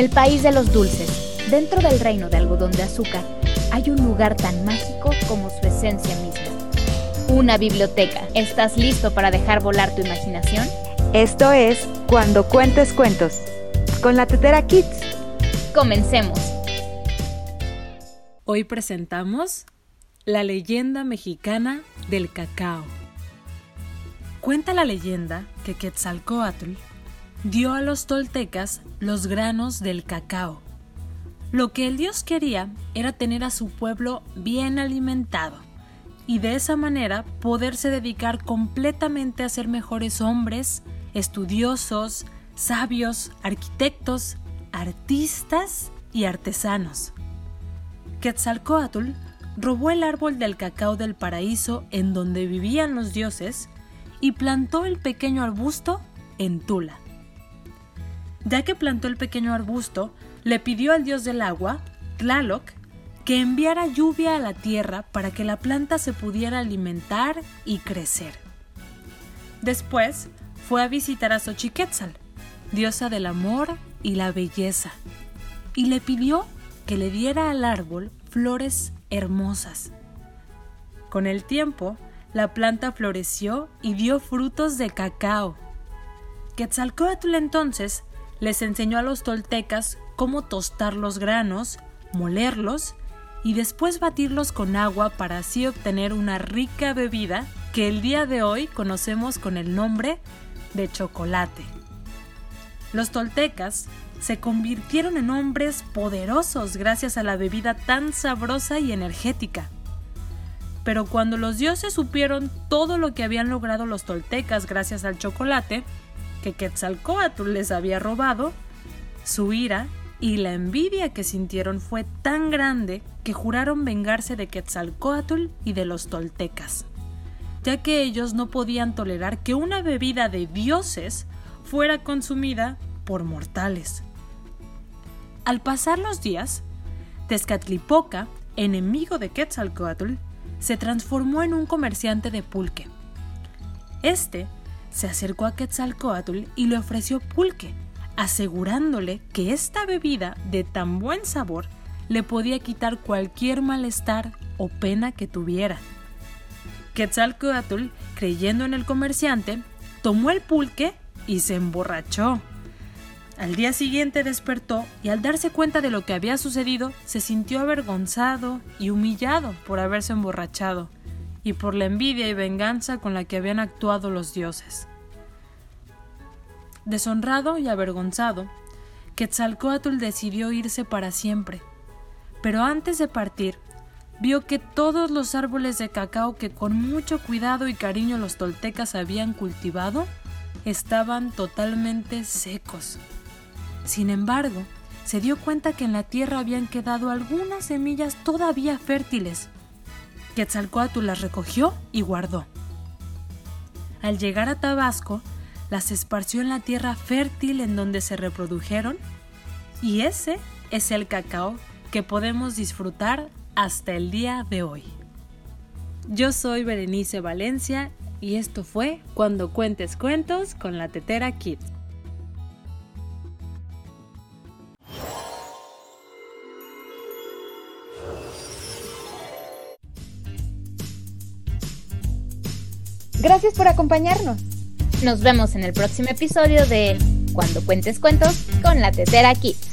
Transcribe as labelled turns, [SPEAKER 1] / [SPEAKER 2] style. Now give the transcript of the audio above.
[SPEAKER 1] el país de los dulces, dentro del reino de algodón de azúcar, hay un lugar tan mágico como su esencia misma. Una biblioteca. ¿Estás listo para dejar volar tu imaginación?
[SPEAKER 2] Esto es Cuando Cuentes Cuentos, con la Tetera Kids.
[SPEAKER 1] Comencemos.
[SPEAKER 3] Hoy presentamos la leyenda mexicana del cacao. Cuenta la leyenda que Quetzalcoatl dio a los toltecas los granos del cacao. Lo que el dios quería era tener a su pueblo bien alimentado y de esa manera poderse dedicar completamente a ser mejores hombres, estudiosos, sabios, arquitectos, artistas y artesanos. Quetzalcoatl robó el árbol del cacao del paraíso en donde vivían los dioses y plantó el pequeño arbusto en Tula. Ya que plantó el pequeño arbusto, le pidió al dios del agua, Tlaloc, que enviara lluvia a la tierra para que la planta se pudiera alimentar y crecer. Después fue a visitar a Xochiquetzal, diosa del amor y la belleza, y le pidió que le diera al árbol flores hermosas. Con el tiempo, la planta floreció y dio frutos de cacao. Quetzalcoatl entonces les enseñó a los toltecas cómo tostar los granos, molerlos y después batirlos con agua para así obtener una rica bebida que el día de hoy conocemos con el nombre de chocolate. Los toltecas se convirtieron en hombres poderosos gracias a la bebida tan sabrosa y energética. Pero cuando los dioses supieron todo lo que habían logrado los toltecas gracias al chocolate, que Quetzalcoatl les había robado, su ira y la envidia que sintieron fue tan grande que juraron vengarse de Quetzalcoatl y de los toltecas, ya que ellos no podían tolerar que una bebida de dioses fuera consumida por mortales. Al pasar los días, Tezcatlipoca, enemigo de Quetzalcoatl, se transformó en un comerciante de pulque. Este se acercó a Quetzalcoatl y le ofreció pulque, asegurándole que esta bebida de tan buen sabor le podía quitar cualquier malestar o pena que tuviera. Quetzalcoatl, creyendo en el comerciante, tomó el pulque y se emborrachó. Al día siguiente despertó y al darse cuenta de lo que había sucedido, se sintió avergonzado y humillado por haberse emborrachado y por la envidia y venganza con la que habían actuado los dioses. Deshonrado y avergonzado, Quetzalcoatl decidió irse para siempre, pero antes de partir, vio que todos los árboles de cacao que con mucho cuidado y cariño los toltecas habían cultivado estaban totalmente secos. Sin embargo, se dio cuenta que en la tierra habían quedado algunas semillas todavía fértiles, Quetzalcoatl las recogió y guardó. Al llegar a Tabasco, las esparció en la tierra fértil en donde se reprodujeron y ese es el cacao que podemos disfrutar hasta el día de hoy. Yo soy Berenice Valencia y esto fue Cuando Cuentes Cuentos con la Tetera Kids.
[SPEAKER 1] Gracias por acompañarnos. Nos vemos en el próximo episodio de Cuando cuentes cuentos con la Tetera Kids.